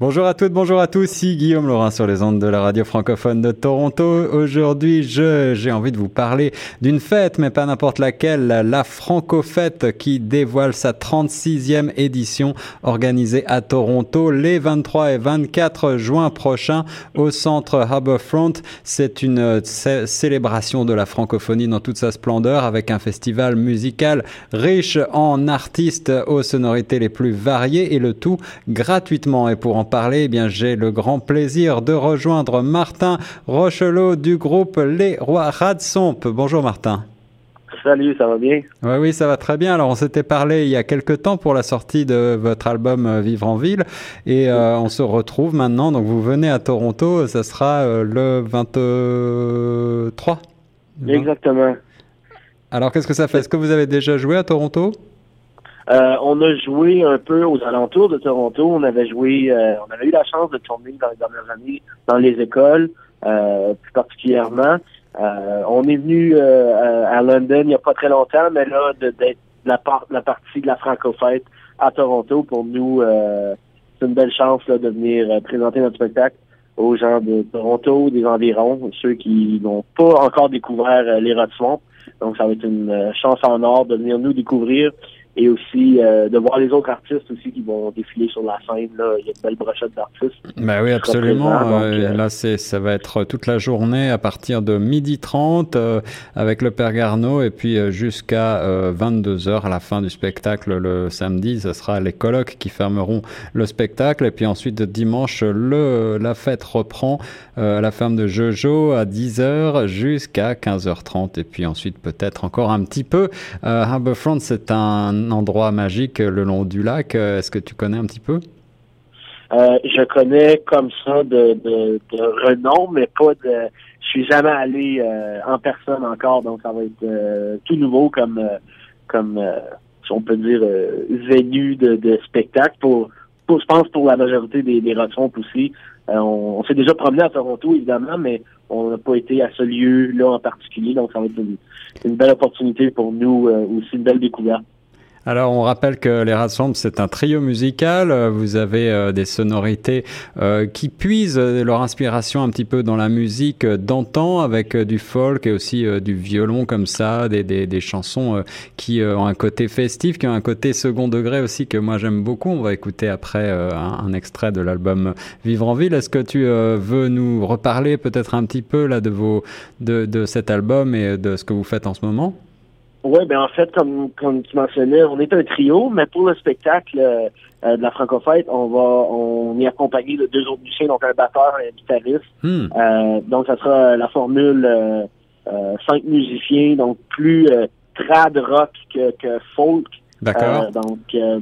Bonjour à toutes, bonjour à tous, ici Guillaume Laurin sur les ondes de la radio francophone de Toronto. Aujourd'hui, j'ai envie de vous parler d'une fête, mais pas n'importe laquelle, la Franco-Fête qui dévoile sa 36e édition organisée à Toronto les 23 et 24 juin prochains au centre Harbourfront. C'est une célébration de la francophonie dans toute sa splendeur avec un festival musical riche en artistes aux sonorités les plus variées et le tout gratuitement. Et pour parler, eh bien, j'ai le grand plaisir de rejoindre Martin Rochelot du groupe Les Rois Radsomp. Bonjour Martin. Salut, ça va bien? Oui, oui, ça va très bien. Alors, on s'était parlé il y a quelques temps pour la sortie de votre album euh, Vivre en ville et euh, on se retrouve maintenant. Donc, vous venez à Toronto, ça sera euh, le 23 Exactement. Alors, qu'est-ce que ça fait? Est-ce que vous avez déjà joué à Toronto? Euh, on a joué un peu aux alentours de Toronto. On avait joué, euh, on avait eu la chance de tourner dans les dernières années dans les écoles, euh, plus particulièrement. on est venu à London il n'y a pas très longtemps, mais là, d'être la, la partie de la Franco-Fête à Toronto, pour nous, c'est une belle chance de venir présenter notre spectacle aux gens de Toronto, des environs, ceux qui n'ont pas encore découvert les Rats Donc, ça va être une chance en or de venir nous découvrir et aussi euh, de voir les autres artistes aussi qui vont défiler sur la scène. Là. Il y a une belle brochette d'artistes. Ben oui, absolument. Euh, euh, là, c'est, ça va être toute la journée à partir de midi 30 avec le Père Garneau et puis jusqu'à 22 heures à la fin du spectacle le samedi. Ce sera les colocs qui fermeront le spectacle et puis ensuite dimanche, le, la fête reprend à la ferme de Jojo à 10 heures jusqu'à 15h30 et puis ensuite peut-être encore un petit peu. Harbourfront, c'est un endroit magique le long du lac. Euh, est-ce que tu connais un petit peu? Euh, je connais comme ça de, renom, mais pas de. Je suis jamais allé euh, en personne encore, donc ça va être tout nouveau comme comme si on peut dire venue de, spectacle pour, je pense pour la majorité des, des aussi. on, s'est déjà promené à Toronto évidemment, mais on n'a pas été à ce lieu-là en particulier, donc ça va être une belle opportunité pour nous aussi une belle découverte. Alors, on rappelle que les Rassembles, c'est un trio musical. Vous avez euh, des sonorités euh, qui puisent leur inspiration un petit peu dans la musique d'antan, avec euh, du folk et aussi du violon comme ça, des, chansons qui ont un côté festif, qui ont un côté second degré aussi que moi j'aime beaucoup. On va écouter après un, un, extrait de l'album Vivre en ville. Est-ce que tu veux nous reparler peut-être un petit peu là de vos de, de cet album et de ce que vous faites en ce moment? Oui, ben en fait, comme, comme tu mentionnais, on est un trio, mais pour le spectacle euh, de la Francofête, on va on est accompagné de deux autres musiciens, donc un batteur et un guitariste. Hmm. Euh, donc ça sera la formule euh, cinq musiciens, donc plus trad rock que, que folk. D'accord. donc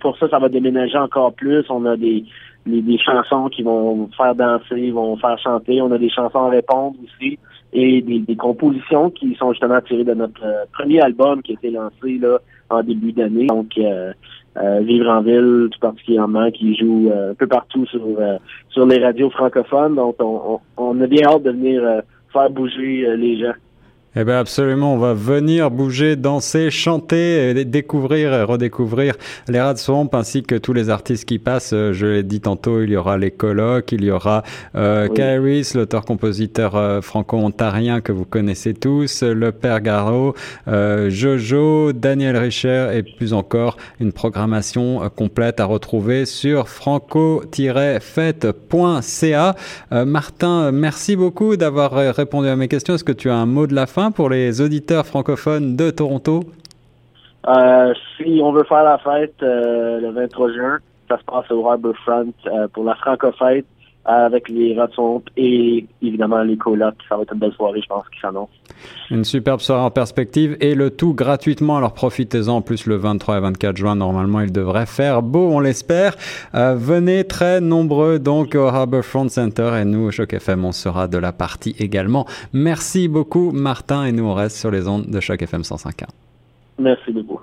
pour ça, ça va déménager encore plus. On a des, des chansons qui vont faire danser, vont faire chanter. On a des chansons à répondre aussi et des, compositions qui sont justement tirées de notre euh, premier album qui a été lancé là en début d'année. Donc euh, euh, Vivre en ville, tout particulièrement, qui joue un peu partout sur sur les radios francophones. Donc on, on a bien hâte de venir faire bouger les gens. Eh bien absolument, on va venir bouger, danser, chanter, découvrir et redécouvrir les Rats Swamp ainsi que tous les artistes qui passent. Euh, je l'ai dit tantôt, il y aura les colloques, il y aura euh, l'auteur-compositeur euh, franco-ontarien que vous connaissez tous, le Père Garot, euh, Jojo, Daniel Richer et plus encore une programmation complète à retrouver sur franco-fête.ca. Martin, merci beaucoup d'avoir répondu à mes questions. Est-ce que tu as un mot de la fin? Pour les auditeurs francophones de Toronto? Euh, si on veut faire la fête euh, le 23 juin, ça se passe au Harbourfront euh, pour la Francofête avec les Ratons et évidemment les colocs. Ça va être une belle soirée, je pense, qui s'annonce. Une superbe soirée en perspective et le tout gratuitement. Alors profitez-en. En plus, le 23 et 24 juin, normalement, il devrait faire beau, on l'espère. Euh, venez très nombreux donc au Harbourfront Center et nous, au Choc FM, on sera de la partie également. Merci beaucoup, Martin, et nous, on reste sur les ondes de Choc FM 105.1. Merci beaucoup.